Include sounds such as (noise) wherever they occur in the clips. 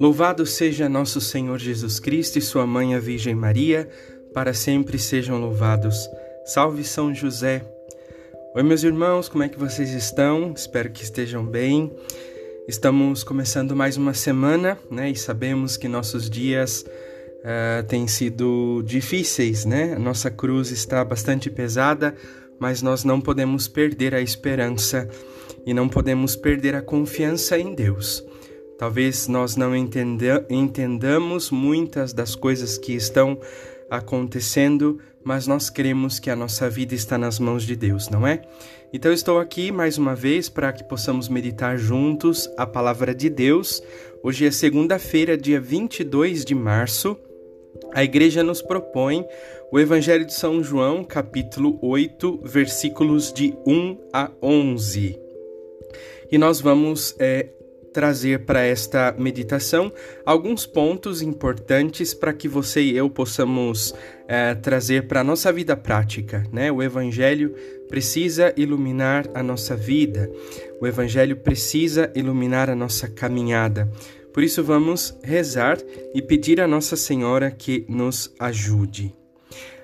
Louvado seja nosso Senhor Jesus Cristo e sua mãe a Virgem Maria, para sempre sejam louvados. Salve São José. Oi, meus irmãos, como é que vocês estão? Espero que estejam bem. Estamos começando mais uma semana, né? E sabemos que nossos dias uh, têm sido difíceis, né? A nossa cruz está bastante pesada, mas nós não podemos perder a esperança e não podemos perder a confiança em Deus. Talvez nós não entenda, entendamos muitas das coisas que estão acontecendo, mas nós cremos que a nossa vida está nas mãos de Deus, não é? Então estou aqui mais uma vez para que possamos meditar juntos a palavra de Deus. Hoje é segunda-feira, dia 22 de março. A igreja nos propõe o Evangelho de São João, capítulo 8, versículos de 1 a 11. E nós vamos é, trazer para esta meditação alguns pontos importantes para que você e eu possamos é, trazer para a nossa vida prática. Né? O Evangelho precisa iluminar a nossa vida, o Evangelho precisa iluminar a nossa caminhada. Por isso, vamos rezar e pedir a Nossa Senhora que nos ajude.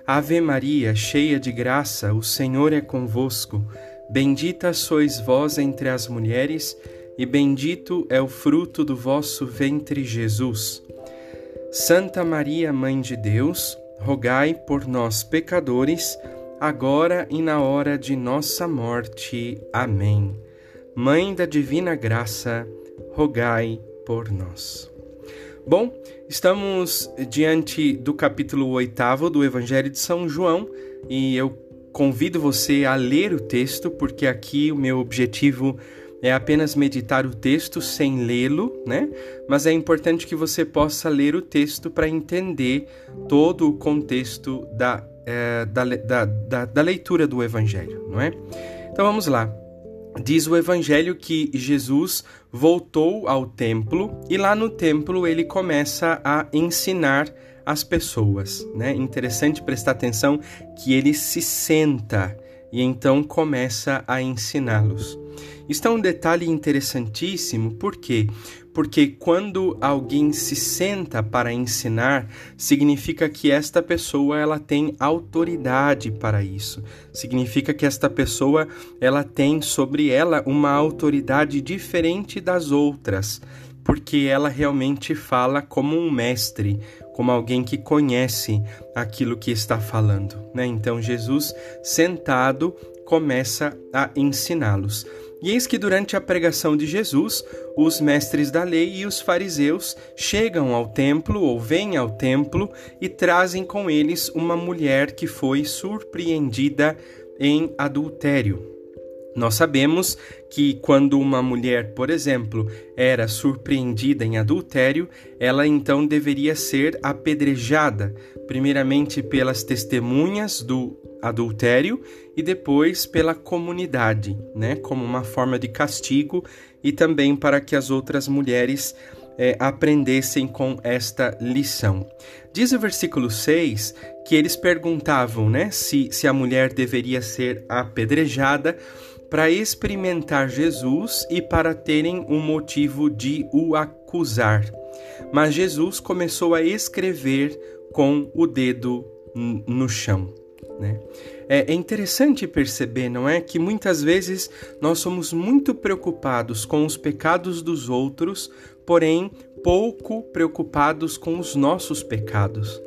Ave Maria, cheia de graça, o Senhor é convosco. Bendita sois vós entre as mulheres e bendito é o fruto do vosso ventre, Jesus. Santa Maria, Mãe de Deus, rogai por nós, pecadores, agora e na hora de nossa morte. Amém. Mãe da Divina Graça, rogai por nós. Bom, estamos diante do capítulo 8 do Evangelho de São João e eu convido você a ler o texto, porque aqui o meu objetivo é apenas meditar o texto sem lê-lo, né? Mas é importante que você possa ler o texto para entender todo o contexto da, é, da, da, da, da leitura do Evangelho, não é? Então vamos lá. Diz o Evangelho que Jesus voltou ao templo e lá no templo ele começa a ensinar as pessoas, né? Interessante prestar atenção que ele se senta e então começa a ensiná-los. Isso é um detalhe interessantíssimo, por quê? Porque quando alguém se senta para ensinar, significa que esta pessoa ela tem autoridade para isso. Significa que esta pessoa ela tem sobre ela uma autoridade diferente das outras, porque ela realmente fala como um mestre, como alguém que conhece aquilo que está falando. Né? Então, Jesus, sentado, começa a ensiná-los. E eis que durante a pregação de Jesus, os mestres da lei e os fariseus chegam ao templo ou vêm ao templo e trazem com eles uma mulher que foi surpreendida em adultério. Nós sabemos que quando uma mulher, por exemplo, era surpreendida em adultério, ela então deveria ser apedrejada, primeiramente pelas testemunhas do adultério e depois pela comunidade, né, como uma forma de castigo e também para que as outras mulheres é, aprendessem com esta lição. Diz o versículo 6 que eles perguntavam né, se, se a mulher deveria ser apedrejada para experimentar Jesus e para terem um motivo de o acusar. Mas Jesus começou a escrever com o dedo no chão. Né? É, é interessante perceber, não é, que muitas vezes nós somos muito preocupados com os pecados dos outros, porém pouco preocupados com os nossos pecados.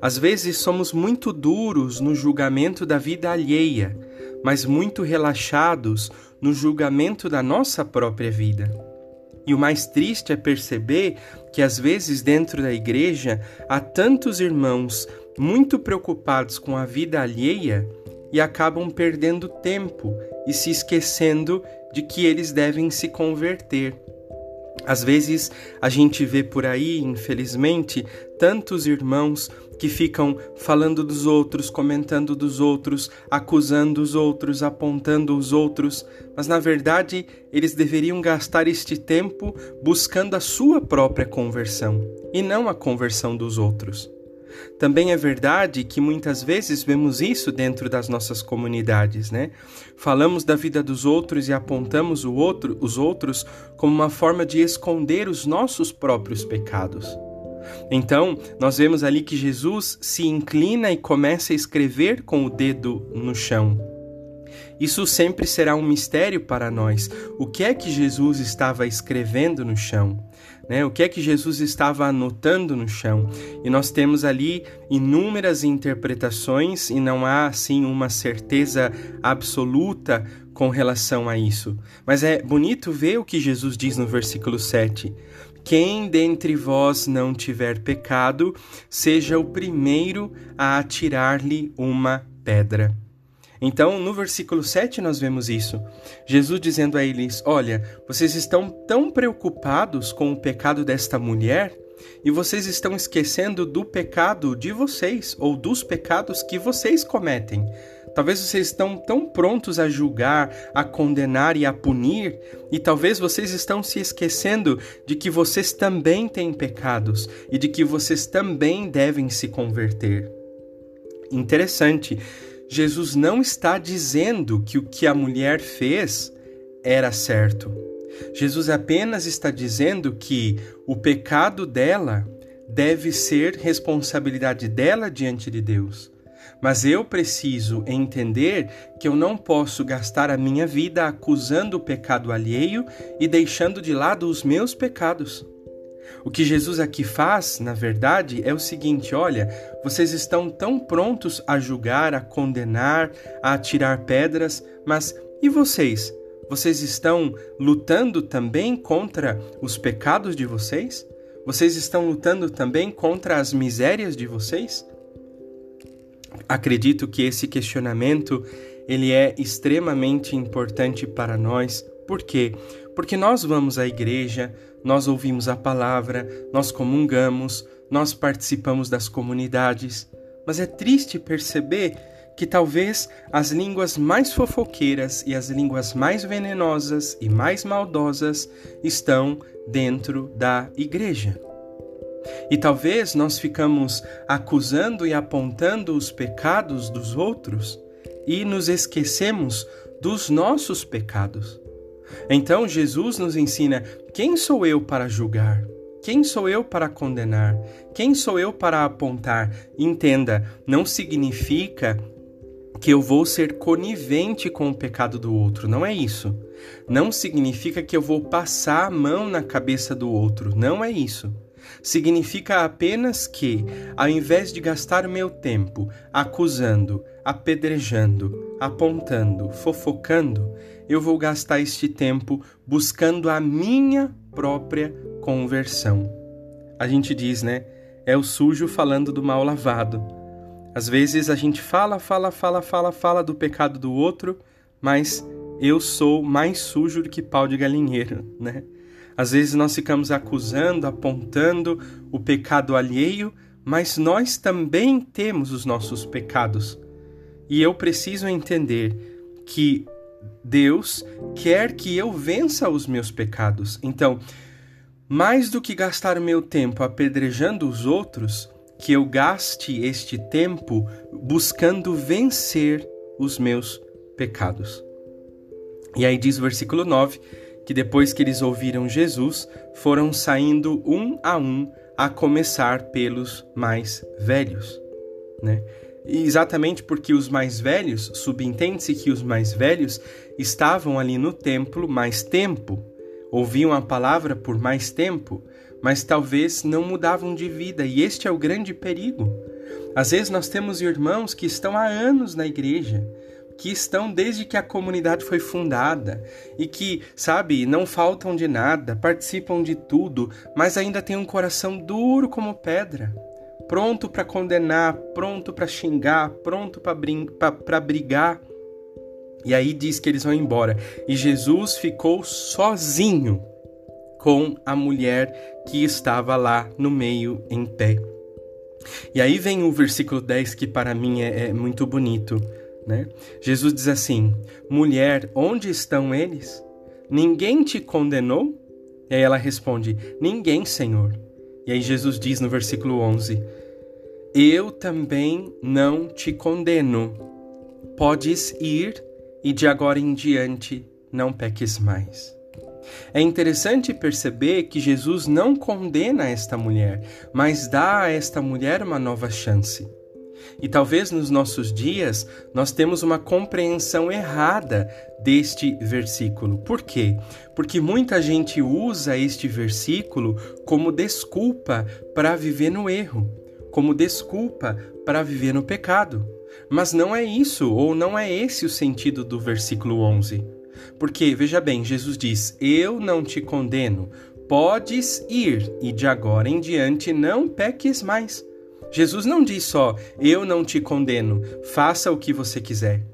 Às vezes somos muito duros no julgamento da vida alheia, mas muito relaxados no julgamento da nossa própria vida. E o mais triste é perceber que às vezes dentro da igreja há tantos irmãos muito preocupados com a vida alheia e acabam perdendo tempo e se esquecendo de que eles devem se converter. Às vezes a gente vê por aí, infelizmente, tantos irmãos que ficam falando dos outros, comentando dos outros, acusando os outros, apontando os outros, mas na verdade eles deveriam gastar este tempo buscando a sua própria conversão e não a conversão dos outros. Também é verdade que muitas vezes vemos isso dentro das nossas comunidades, né? Falamos da vida dos outros e apontamos o outro, os outros como uma forma de esconder os nossos próprios pecados. Então, nós vemos ali que Jesus se inclina e começa a escrever com o dedo no chão. Isso sempre será um mistério para nós. O que é que Jesus estava escrevendo no chão? Né? O que é que Jesus estava anotando no chão? E nós temos ali inúmeras interpretações e não há assim uma certeza absoluta com relação a isso. Mas é bonito ver o que Jesus diz no versículo 7. Quem dentre vós não tiver pecado, seja o primeiro a atirar-lhe uma pedra. Então, no versículo 7 nós vemos isso. Jesus dizendo a eles: Olha, vocês estão tão preocupados com o pecado desta mulher e vocês estão esquecendo do pecado de vocês ou dos pecados que vocês cometem. Talvez vocês estão tão prontos a julgar, a condenar e a punir, e talvez vocês estão se esquecendo de que vocês também têm pecados e de que vocês também devem se converter. Interessante Jesus não está dizendo que o que a mulher fez era certo. Jesus apenas está dizendo que o pecado dela deve ser responsabilidade dela diante de Deus. Mas eu preciso entender que eu não posso gastar a minha vida acusando o pecado alheio e deixando de lado os meus pecados. O que Jesus aqui faz, na verdade, é o seguinte: olha, vocês estão tão prontos a julgar, a condenar, a atirar pedras, mas e vocês? Vocês estão lutando também contra os pecados de vocês? Vocês estão lutando também contra as misérias de vocês? Acredito que esse questionamento ele é extremamente importante para nós. Por quê? Porque nós vamos à igreja, nós ouvimos a palavra, nós comungamos, nós participamos das comunidades, mas é triste perceber que talvez as línguas mais fofoqueiras e as línguas mais venenosas e mais maldosas estão dentro da igreja. E talvez nós ficamos acusando e apontando os pecados dos outros e nos esquecemos dos nossos pecados. Então Jesus nos ensina: quem sou eu para julgar? Quem sou eu para condenar? Quem sou eu para apontar? Entenda, não significa que eu vou ser conivente com o pecado do outro, não é isso. Não significa que eu vou passar a mão na cabeça do outro, não é isso. Significa apenas que, ao invés de gastar meu tempo acusando, apedrejando, apontando, fofocando, eu vou gastar este tempo buscando a minha própria conversão. A gente diz, né? É o sujo falando do mal lavado. Às vezes a gente fala, fala, fala, fala, fala do pecado do outro, mas eu sou mais sujo do que pau de galinheiro, (laughs) né? Às vezes nós ficamos acusando, apontando o pecado alheio, mas nós também temos os nossos pecados. E eu preciso entender que Deus quer que eu vença os meus pecados. Então, mais do que gastar meu tempo apedrejando os outros, que eu gaste este tempo buscando vencer os meus pecados. E aí diz o versículo 9 que depois que eles ouviram Jesus, foram saindo um a um, a começar pelos mais velhos, né? E exatamente porque os mais velhos, subentende-se que os mais velhos estavam ali no templo mais tempo, ouviam a palavra por mais tempo, mas talvez não mudavam de vida, e este é o grande perigo. Às vezes nós temos irmãos que estão há anos na igreja, que estão desde que a comunidade foi fundada e que, sabe, não faltam de nada, participam de tudo, mas ainda têm um coração duro como pedra, pronto para condenar, pronto para xingar, pronto para brigar. E aí diz que eles vão embora. E Jesus ficou sozinho com a mulher que estava lá no meio em pé. E aí vem o versículo 10 que para mim é, é muito bonito. Né? Jesus diz assim: Mulher, onde estão eles? Ninguém te condenou? E aí ela responde: Ninguém, Senhor. E aí Jesus diz no versículo 11: Eu também não te condeno. Podes ir e de agora em diante não peques mais. É interessante perceber que Jesus não condena esta mulher, mas dá a esta mulher uma nova chance. E talvez nos nossos dias nós temos uma compreensão errada deste versículo. Por quê? Porque muita gente usa este versículo como desculpa para viver no erro, como desculpa para viver no pecado. Mas não é isso, ou não é esse o sentido do versículo 11. Porque, veja bem, Jesus diz: Eu não te condeno, podes ir, e de agora em diante não peques mais. Jesus não diz só: Eu não te condeno, faça o que você quiser.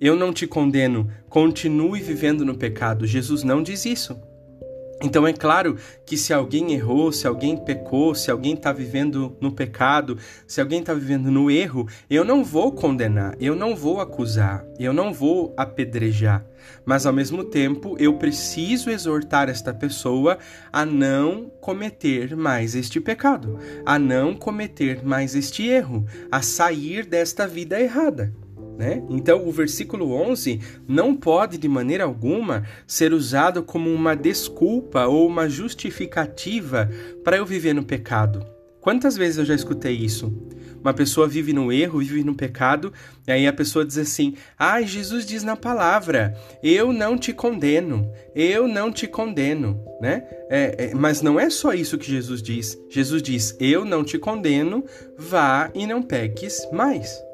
Eu não te condeno, continue vivendo no pecado. Jesus não diz isso. Então é claro que se alguém errou, se alguém pecou, se alguém está vivendo no pecado, se alguém está vivendo no erro, eu não vou condenar, eu não vou acusar, eu não vou apedrejar. Mas ao mesmo tempo eu preciso exortar esta pessoa a não cometer mais este pecado, a não cometer mais este erro, a sair desta vida errada. Né? Então, o versículo 11 não pode de maneira alguma ser usado como uma desculpa ou uma justificativa para eu viver no pecado. Quantas vezes eu já escutei isso? Uma pessoa vive no erro, vive no pecado, e aí a pessoa diz assim: ah, Jesus diz na palavra, eu não te condeno, eu não te condeno, né? É, é, mas não é só isso que Jesus diz. Jesus diz: Eu não te condeno, vá e não peques mais.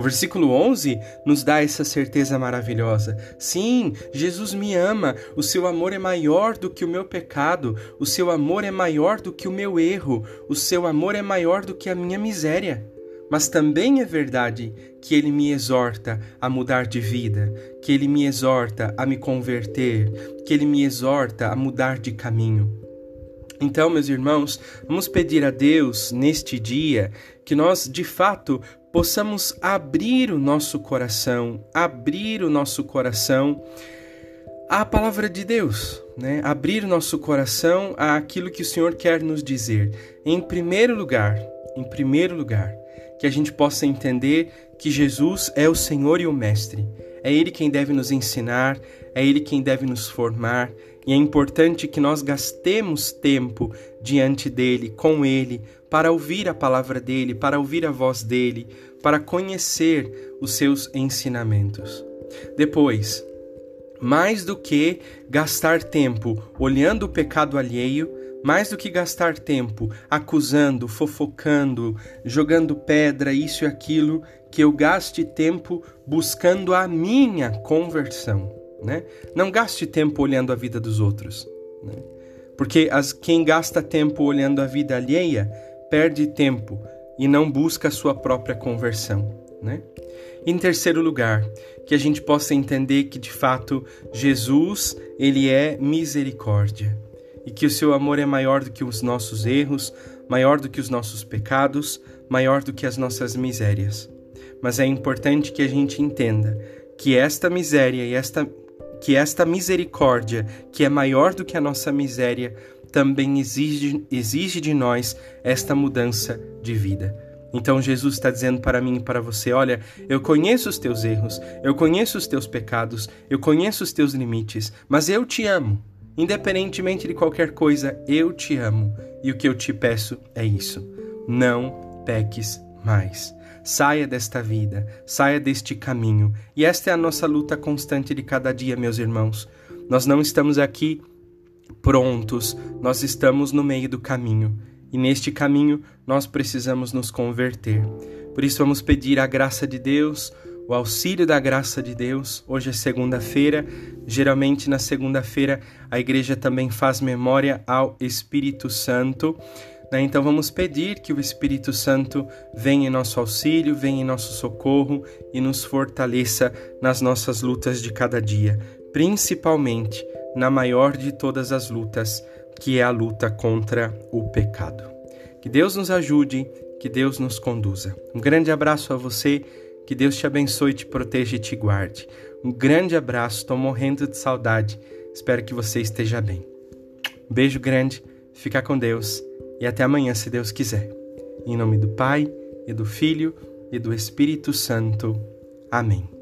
O versículo 11 nos dá essa certeza maravilhosa. Sim, Jesus me ama, o seu amor é maior do que o meu pecado, o seu amor é maior do que o meu erro, o seu amor é maior do que a minha miséria. Mas também é verdade que ele me exorta a mudar de vida, que ele me exorta a me converter, que ele me exorta a mudar de caminho. Então, meus irmãos, vamos pedir a Deus neste dia que nós de fato possamos abrir o nosso coração, abrir o nosso coração à palavra de Deus, né? Abrir o nosso coração àquilo que o Senhor quer nos dizer. Em primeiro lugar, em primeiro lugar, que a gente possa entender que Jesus é o Senhor e o Mestre. É Ele quem deve nos ensinar, é Ele quem deve nos formar, e é importante que nós gastemos tempo diante dele, com ele, para ouvir a palavra dele, para ouvir a voz dele, para conhecer os seus ensinamentos. Depois, mais do que gastar tempo olhando o pecado alheio, mais do que gastar tempo acusando, fofocando, jogando pedra, isso e aquilo, que eu gaste tempo buscando a minha conversão né? Não gaste tempo olhando a vida dos outros, né? Porque as, quem gasta tempo olhando a vida alheia perde tempo e não busca a sua própria conversão, né? Em terceiro lugar, que a gente possa entender que de fato Jesus, ele é misericórdia e que o seu amor é maior do que os nossos erros, maior do que os nossos pecados, maior do que as nossas misérias. Mas é importante que a gente entenda que esta miséria e esta que esta misericórdia, que é maior do que a nossa miséria, também exige, exige de nós esta mudança de vida. Então Jesus está dizendo para mim e para você: olha, eu conheço os teus erros, eu conheço os teus pecados, eu conheço os teus limites, mas eu te amo. Independentemente de qualquer coisa, eu te amo. E o que eu te peço é isso: não peques mais. Saia desta vida, saia deste caminho. E esta é a nossa luta constante de cada dia, meus irmãos. Nós não estamos aqui prontos, nós estamos no meio do caminho. E neste caminho nós precisamos nos converter. Por isso vamos pedir a graça de Deus, o auxílio da graça de Deus. Hoje é segunda-feira, geralmente na segunda-feira a igreja também faz memória ao Espírito Santo. Né? Então vamos pedir que o Espírito Santo venha em nosso auxílio, venha em nosso socorro e nos fortaleça nas nossas lutas de cada dia, principalmente na maior de todas as lutas, que é a luta contra o pecado. Que Deus nos ajude, que Deus nos conduza. Um grande abraço a você, que Deus te abençoe, te proteja e te guarde. Um grande abraço, estou morrendo de saudade. Espero que você esteja bem. Beijo grande, fica com Deus e até amanhã, se Deus quiser. Em nome do Pai, e do Filho, e do Espírito Santo. Amém.